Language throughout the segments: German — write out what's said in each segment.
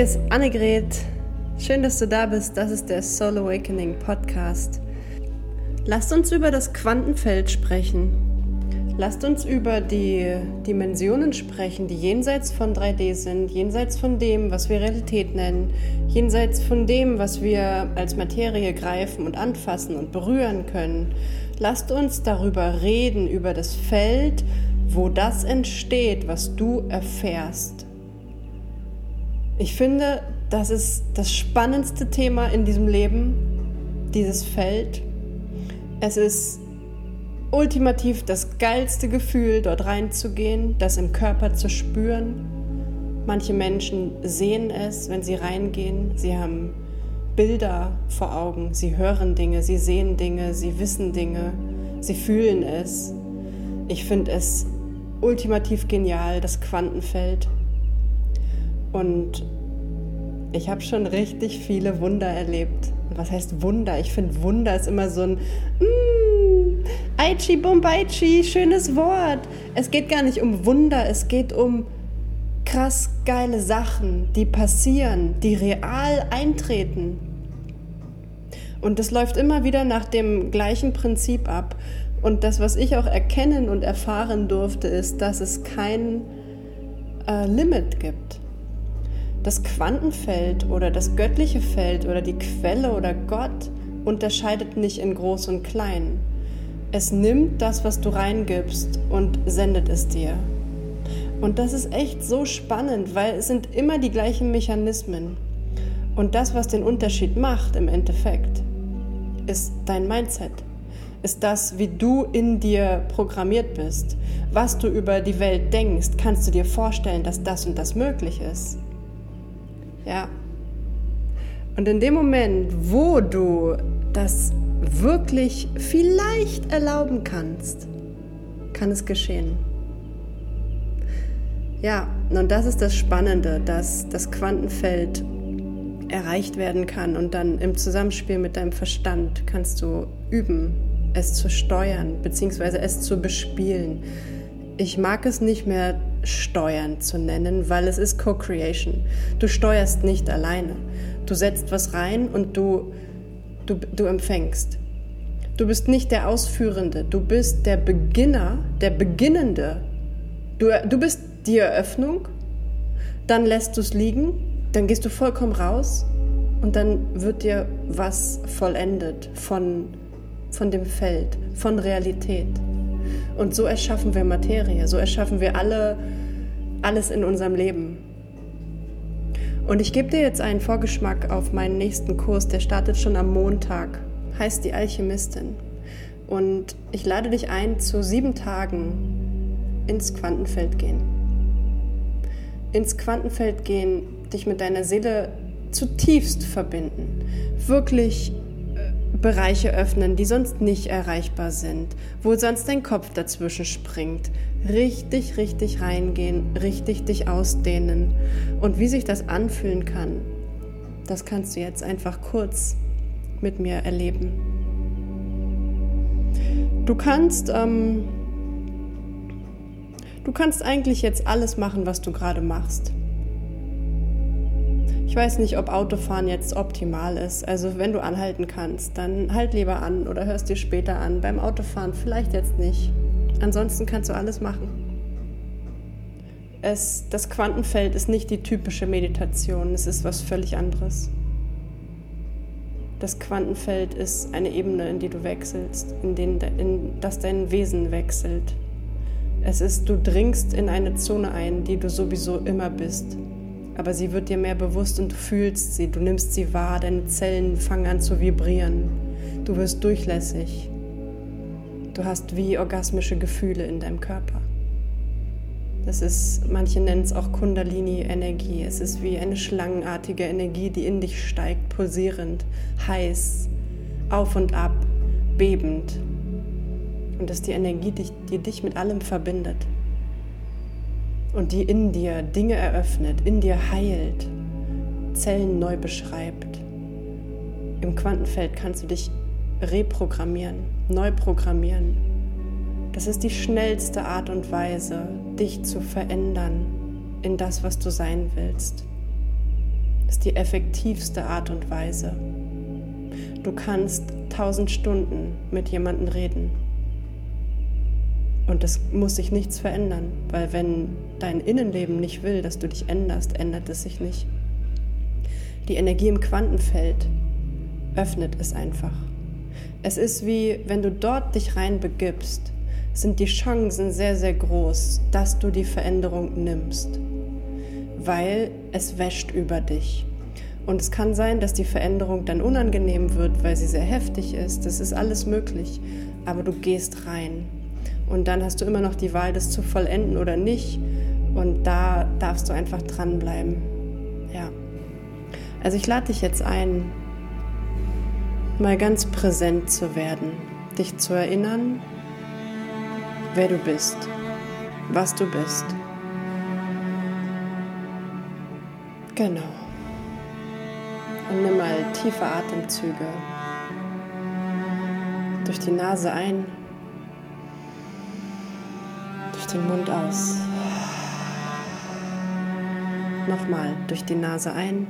Hier ist Annegret. Schön, dass du da bist. Das ist der Soul Awakening Podcast. Lasst uns über das Quantenfeld sprechen. Lasst uns über die Dimensionen sprechen, die jenseits von 3D sind, jenseits von dem, was wir Realität nennen, jenseits von dem, was wir als Materie greifen und anfassen und berühren können. Lasst uns darüber reden, über das Feld, wo das entsteht, was du erfährst. Ich finde, das ist das spannendste Thema in diesem Leben, dieses Feld. Es ist ultimativ das geilste Gefühl, dort reinzugehen, das im Körper zu spüren. Manche Menschen sehen es, wenn sie reingehen. Sie haben Bilder vor Augen, sie hören Dinge, sie sehen Dinge, sie wissen Dinge, sie fühlen es. Ich finde es ultimativ genial, das Quantenfeld. Und ich habe schon richtig viele Wunder erlebt. Was heißt Wunder? Ich finde Wunder ist immer so ein mm, Aichi Bombaichi, schönes Wort. Es geht gar nicht um Wunder, es geht um krass geile Sachen, die passieren, die real eintreten. Und das läuft immer wieder nach dem gleichen Prinzip ab. Und das, was ich auch erkennen und erfahren durfte, ist, dass es kein äh, Limit gibt. Das Quantenfeld oder das göttliche Feld oder die Quelle oder Gott unterscheidet nicht in groß und klein. Es nimmt das, was du reingibst und sendet es dir. Und das ist echt so spannend, weil es sind immer die gleichen Mechanismen. Und das, was den Unterschied macht im Endeffekt, ist dein Mindset ist das, wie du in dir programmiert bist. Was du über die Welt denkst, kannst du dir vorstellen, dass das und das möglich ist. Ja. Und in dem Moment, wo du das wirklich vielleicht erlauben kannst, kann es geschehen. Ja, und das ist das Spannende, dass das Quantenfeld erreicht werden kann und dann im Zusammenspiel mit deinem Verstand kannst du üben, es zu steuern, beziehungsweise es zu bespielen. Ich mag es nicht mehr steuern zu nennen, weil es ist Co-Creation. Du steuerst nicht alleine. Du setzt was rein und du, du, du empfängst. Du bist nicht der Ausführende, du bist der Beginner, der Beginnende. Du, du bist die Eröffnung, dann lässt du es liegen, dann gehst du vollkommen raus und dann wird dir was vollendet von von dem Feld, von Realität. Und so erschaffen wir Materie, so erschaffen wir alle, alles in unserem Leben. Und ich gebe dir jetzt einen Vorgeschmack auf meinen nächsten Kurs, der startet schon am Montag, heißt die Alchemistin. Und ich lade dich ein, zu sieben Tagen ins Quantenfeld gehen. Ins Quantenfeld gehen, dich mit deiner Seele zutiefst verbinden, wirklich Bereiche öffnen, die sonst nicht erreichbar sind, wo sonst dein Kopf dazwischen springt. Richtig, richtig reingehen, richtig dich ausdehnen. Und wie sich das anfühlen kann, das kannst du jetzt einfach kurz mit mir erleben. Du kannst, ähm, du kannst eigentlich jetzt alles machen, was du gerade machst. Ich weiß nicht, ob Autofahren jetzt optimal ist. Also wenn du anhalten kannst, dann halt lieber an oder hörst dir später an. Beim Autofahren vielleicht jetzt nicht. Ansonsten kannst du alles machen. Es, das Quantenfeld ist nicht die typische Meditation, es ist was völlig anderes. Das Quantenfeld ist eine Ebene, in die du wechselst, in, den, in das dein Wesen wechselt. Es ist, du dringst in eine Zone ein, die du sowieso immer bist aber sie wird dir mehr bewusst und du fühlst sie, du nimmst sie wahr, deine Zellen fangen an zu vibrieren, du wirst durchlässig, du hast wie orgasmische Gefühle in deinem Körper. Das ist, manche nennen es auch Kundalini-Energie. Es ist wie eine schlangenartige Energie, die in dich steigt, pulsierend, heiß, auf und ab, bebend. Und das ist die Energie, die, die dich mit allem verbindet und die in dir Dinge eröffnet, in dir heilt, Zellen neu beschreibt. Im Quantenfeld kannst du dich reprogrammieren, neu programmieren. Das ist die schnellste Art und Weise, dich zu verändern in das, was du sein willst. Das ist die effektivste Art und Weise. Du kannst tausend Stunden mit jemandem reden. Und es muss sich nichts verändern, weil wenn dein Innenleben nicht will, dass du dich änderst, ändert es sich nicht. Die Energie im Quantenfeld öffnet es einfach. Es ist wie, wenn du dort dich reinbegibst, sind die Chancen sehr, sehr groß, dass du die Veränderung nimmst, weil es wäscht über dich. Und es kann sein, dass die Veränderung dann unangenehm wird, weil sie sehr heftig ist. Das ist alles möglich. Aber du gehst rein. Und dann hast du immer noch die Wahl, das zu vollenden oder nicht. Und da darfst du einfach dranbleiben. Ja. Also ich lade dich jetzt ein, mal ganz präsent zu werden, dich zu erinnern, wer du bist, was du bist. Genau. Und nimm mal tiefe Atemzüge. Durch die Nase ein, den Mund aus. Nochmal durch die Nase ein,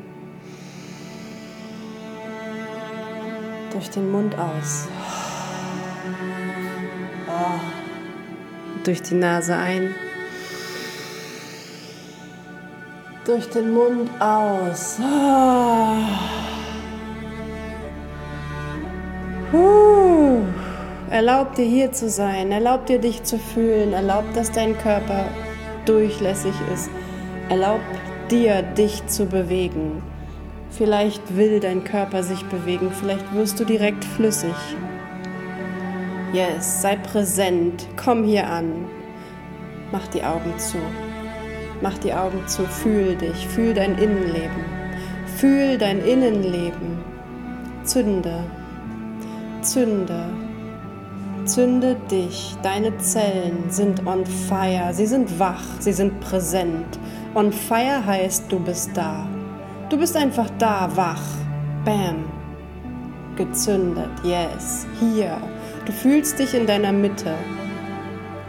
durch den Mund aus. Durch die Nase ein. Durch den Mund aus. Uh. Erlaub dir hier zu sein, erlaub dir dich zu fühlen, erlaub, dass dein Körper durchlässig ist, erlaub dir dich zu bewegen. Vielleicht will dein Körper sich bewegen, vielleicht wirst du direkt flüssig. Yes, sei präsent, komm hier an. Mach die Augen zu. Mach die Augen zu, fühl dich, fühl dein Innenleben. Fühl dein Innenleben. Zünde, zünde, zünde dich. Deine Zellen sind on fire, sie sind wach, sie sind präsent. On fire heißt, du bist da. Du bist einfach da, wach. Bam. Gezündet, yes, hier Du fühlst dich in deiner Mitte.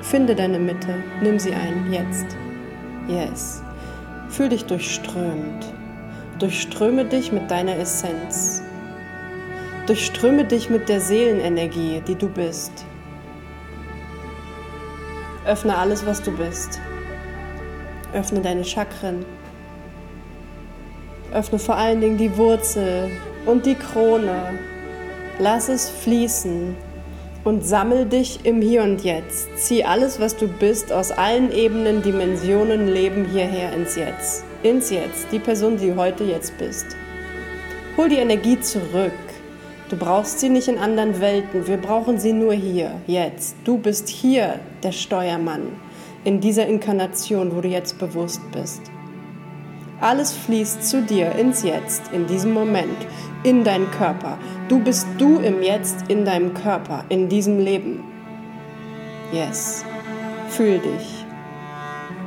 Finde deine Mitte, nimm sie ein, jetzt. Yes. Fühl dich durchströmt. Durchströme dich mit deiner Essenz. Durchströme dich mit der Seelenenergie, die du bist. Öffne alles, was du bist. Öffne deine Chakren. Öffne vor allen Dingen die Wurzel und die Krone. Lass es fließen und sammel dich im Hier und Jetzt. Zieh alles, was du bist, aus allen Ebenen, Dimensionen, Leben hierher ins Jetzt. Ins Jetzt, die Person, die du heute jetzt bist. Hol die Energie zurück. Du brauchst sie nicht in anderen Welten, wir brauchen sie nur hier, jetzt. Du bist hier der Steuermann in dieser Inkarnation, wo du jetzt bewusst bist. Alles fließt zu dir ins Jetzt, in diesem Moment, in deinen Körper. Du bist du im Jetzt, in deinem Körper, in diesem Leben. Yes. Fühl dich.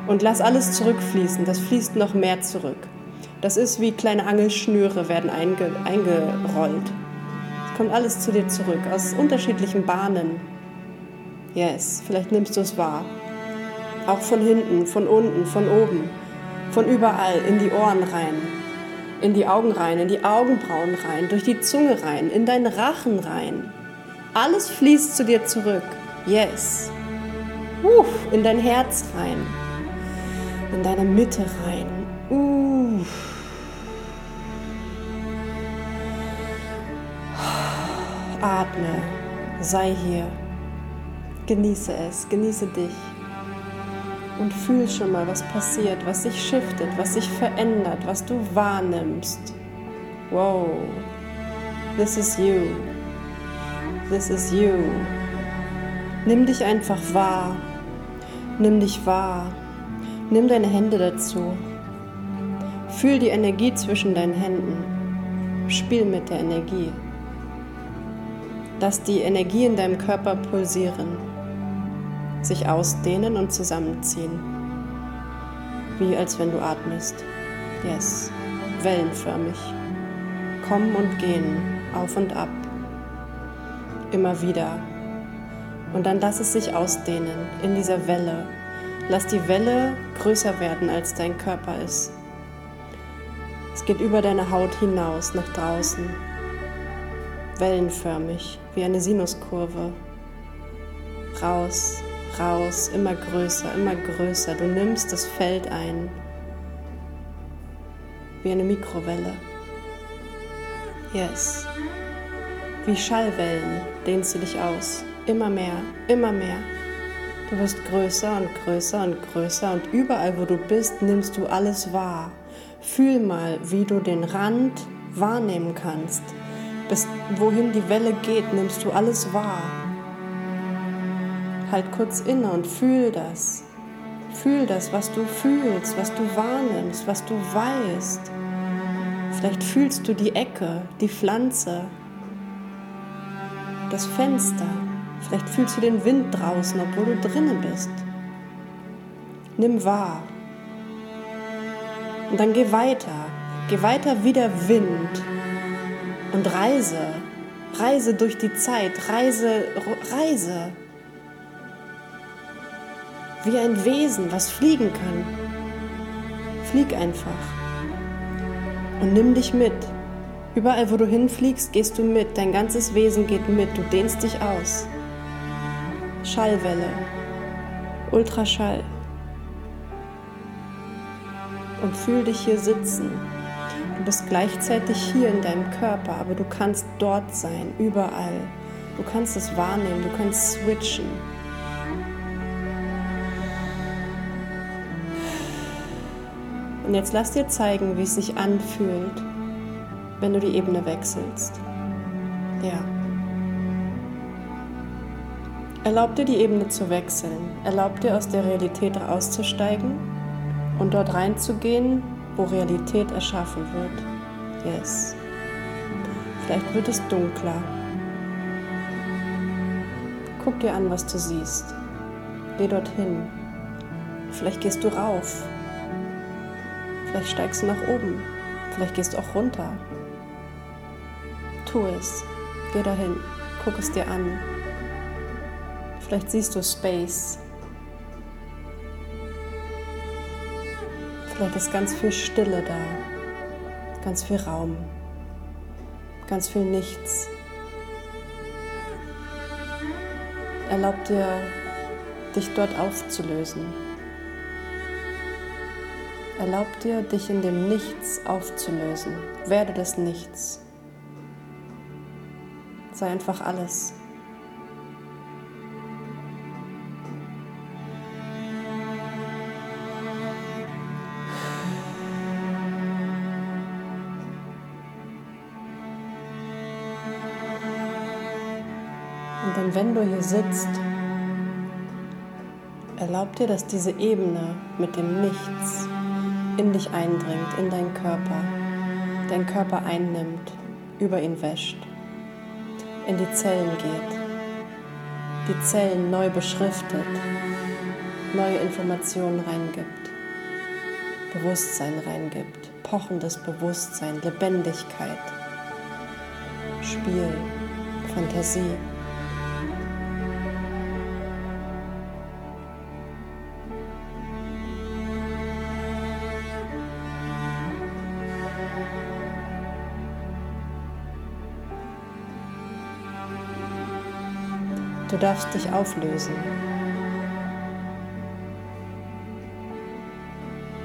Und lass alles zurückfließen. Das fließt noch mehr zurück. Das ist wie kleine Angelschnüre werden einge eingerollt. Kommt alles zu dir zurück, aus unterschiedlichen Bahnen. Yes, vielleicht nimmst du es wahr. Auch von hinten, von unten, von oben. Von überall in die Ohren rein, in die Augen rein, in die Augenbrauen rein, durch die Zunge rein, in deinen Rachen rein. Alles fließt zu dir zurück. Yes. Uff, in dein Herz rein, in deine Mitte rein. Uff. Atme, sei hier. Genieße es, genieße dich und fühl schon mal, was passiert, was sich shiftet, was sich verändert, was du wahrnimmst. Wow, this is you. This is you. Nimm dich einfach wahr. Nimm dich wahr. Nimm deine Hände dazu. Fühl die Energie zwischen deinen Händen. Spiel mit der Energie. Lass die Energie in deinem Körper pulsieren sich ausdehnen und zusammenziehen. Wie als wenn du atmest. Yes, wellenförmig. Kommen und gehen, auf und ab. Immer wieder. Und dann lass es sich ausdehnen in dieser Welle. Lass die Welle größer werden, als dein Körper ist. Es geht über deine Haut hinaus nach draußen, wellenförmig wie eine Sinuskurve. Raus, raus, immer größer, immer größer. Du nimmst das Feld ein wie eine Mikrowelle. Yes. Wie Schallwellen dehnst du dich aus. Immer mehr, immer mehr. Du wirst größer und größer und größer und überall, wo du bist, nimmst du alles wahr. Fühl mal, wie du den Rand wahrnehmen kannst. Bis wohin die Welle geht, nimmst du alles wahr. Halt kurz inne und fühl das. Fühl das, was du fühlst, was du wahrnimmst, was du weißt. Vielleicht fühlst du die Ecke, die Pflanze, das Fenster. Vielleicht fühlst du den Wind draußen, obwohl du drinnen bist. Nimm wahr. Und dann geh weiter. Geh weiter wie der Wind. Und reise. Reise durch die Zeit. Reise, reise. Wie ein Wesen, was fliegen kann. Flieg einfach und nimm dich mit. Überall, wo du hinfliegst, gehst du mit. Dein ganzes Wesen geht mit. Du dehnst dich aus. Schallwelle. Ultraschall. Und fühl dich hier sitzen. Du bist gleichzeitig hier in deinem Körper, aber du kannst dort sein, überall. Du kannst es wahrnehmen, du kannst switchen. Und jetzt lass dir zeigen, wie es sich anfühlt, wenn du die Ebene wechselst. Ja. Erlaub dir die Ebene zu wechseln. Erlaub dir aus der Realität auszusteigen und dort reinzugehen, wo Realität erschaffen wird. Yes. Vielleicht wird es dunkler. Guck dir an, was du siehst. Geh dorthin. Vielleicht gehst du rauf Vielleicht steigst du nach oben. Vielleicht gehst du auch runter. Tu es. Geh dahin. Guck es dir an. Vielleicht siehst du Space. Vielleicht ist ganz viel Stille da. Ganz viel Raum. Ganz viel Nichts. Erlaub dir, dich dort aufzulösen. Erlaub dir, dich in dem Nichts aufzulösen. Werde das Nichts. Sei einfach alles. Sitzt, erlaub dir, dass diese Ebene mit dem Nichts in dich eindringt, in deinen Körper, deinen Körper einnimmt, über ihn wäscht, in die Zellen geht, die Zellen neu beschriftet, neue Informationen reingibt, Bewusstsein reingibt, pochendes Bewusstsein, Lebendigkeit, Spiel, Fantasie. Du darfst dich auflösen.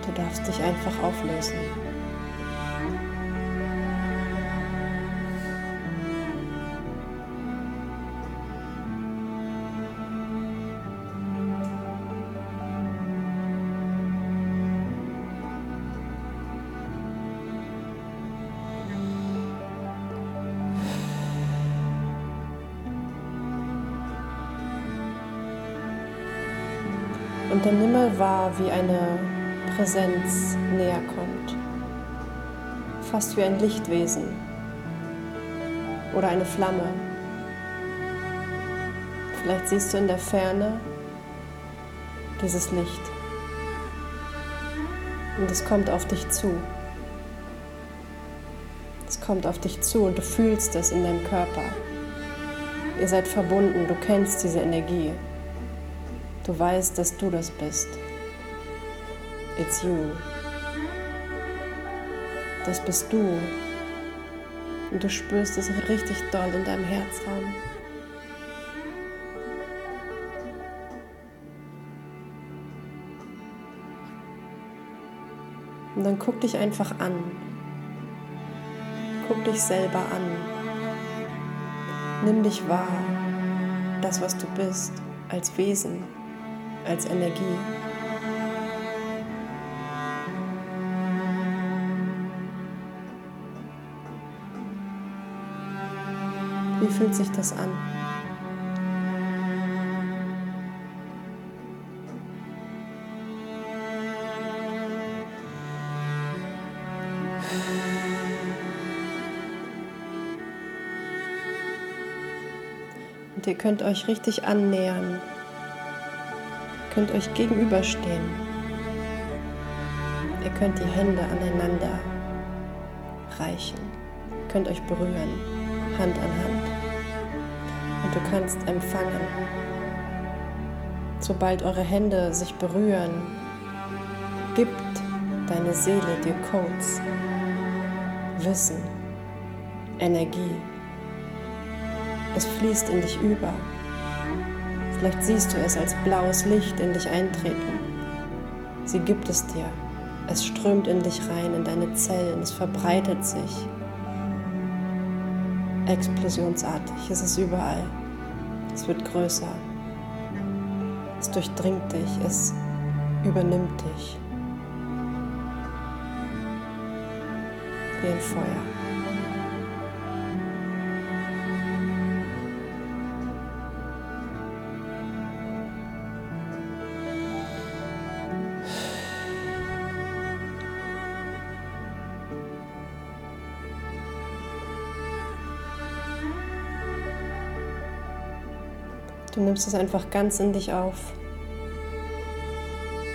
Du darfst dich einfach auflösen. Wahr, wie eine Präsenz näher kommt. Fast wie ein Lichtwesen oder eine Flamme. Vielleicht siehst du in der Ferne dieses Licht. Und es kommt auf dich zu. Es kommt auf dich zu und du fühlst es in deinem Körper. Ihr seid verbunden, du kennst diese Energie. Du weißt, dass du das bist. It's you. Das bist du. Und du spürst es richtig doll in deinem Herzraum. Und dann guck dich einfach an. Guck dich selber an. Nimm dich wahr, das, was du bist, als Wesen, als Energie. Wie fühlt sich das an? Und ihr könnt euch richtig annähern, könnt euch gegenüberstehen. Ihr könnt die Hände aneinander reichen, könnt euch berühren, Hand an Hand. Und du kannst empfangen. Sobald eure Hände sich berühren, gibt deine Seele dir Codes, Wissen, Energie. Es fließt in dich über. Vielleicht siehst du es als blaues Licht in dich eintreten. Sie gibt es dir. Es strömt in dich rein, in deine Zellen, es verbreitet sich. Explosionsartig, es ist überall. Es wird größer. Es durchdringt dich, es übernimmt dich. Wie ein Feuer. Du nimmst es einfach ganz in dich auf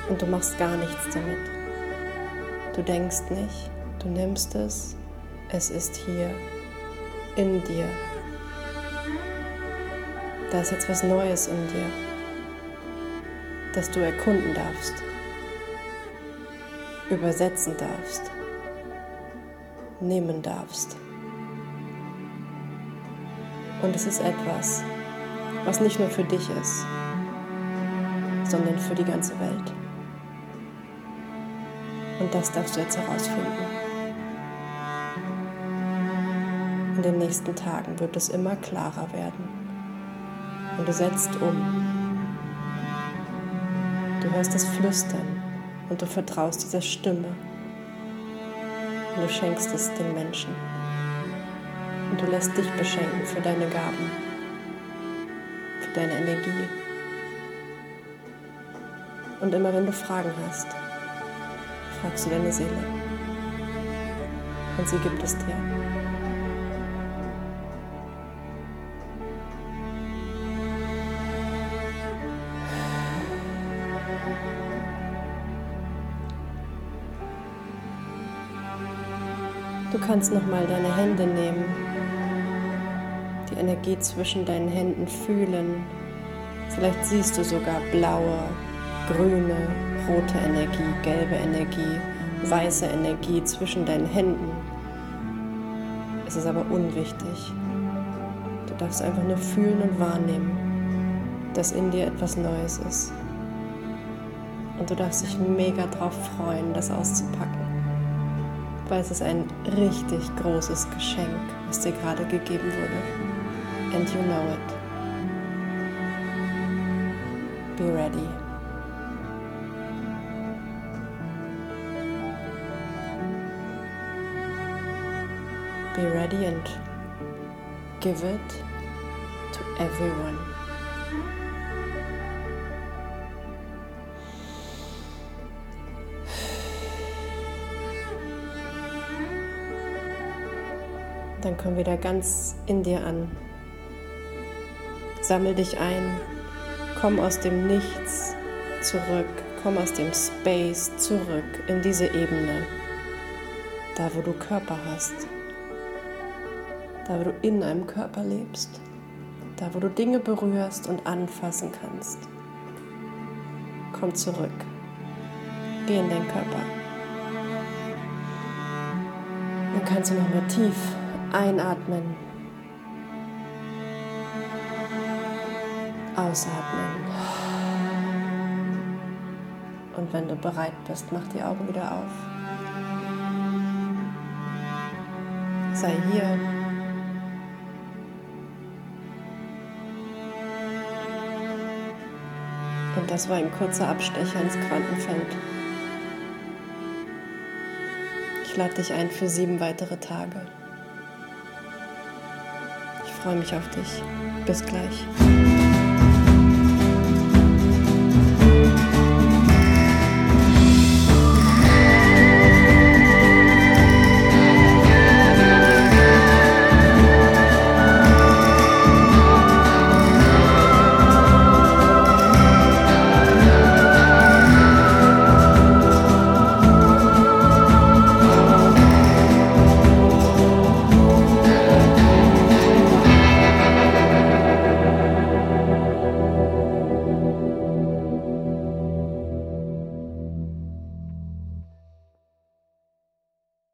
und du machst gar nichts damit. Du denkst nicht, du nimmst es, es ist hier, in dir. Da ist jetzt was Neues in dir, das du erkunden darfst, übersetzen darfst, nehmen darfst. Und es ist etwas, was nicht nur für dich ist, sondern für die ganze Welt. Und das darfst du jetzt herausfinden. In den nächsten Tagen wird es immer klarer werden. Und du setzt um. Du hörst das Flüstern und du vertraust dieser Stimme. Und du schenkst es den Menschen. Und du lässt dich beschenken für deine Gaben deine Energie. Und immer wenn du Fragen hast, fragst du deine Seele. Und sie gibt es dir. Du kannst nochmal deine Hände nehmen die Energie zwischen deinen Händen fühlen. Vielleicht siehst du sogar blaue, grüne, rote Energie, gelbe Energie, weiße Energie zwischen deinen Händen. Es ist aber unwichtig. Du darfst einfach nur fühlen und wahrnehmen, dass in dir etwas Neues ist. Und du darfst dich mega drauf freuen, das auszupacken. Weil es ist ein richtig großes Geschenk, was dir gerade gegeben wurde and you know it. Be ready. Be ready and give it to everyone. Dann komm wieder ganz in dir an. Sammel dich ein, komm aus dem Nichts zurück, komm aus dem Space zurück in diese Ebene, da wo du Körper hast, da wo du in einem Körper lebst, da wo du Dinge berührst und anfassen kannst. Komm zurück, geh in deinen Körper. Dann kannst du nochmal tief einatmen. Ausatmen. Und wenn du bereit bist, mach die Augen wieder auf. Sei hier. Und das war ein kurzer Abstecher ins Quantenfeld. Ich lade dich ein für sieben weitere Tage. Ich freue mich auf dich. Bis gleich.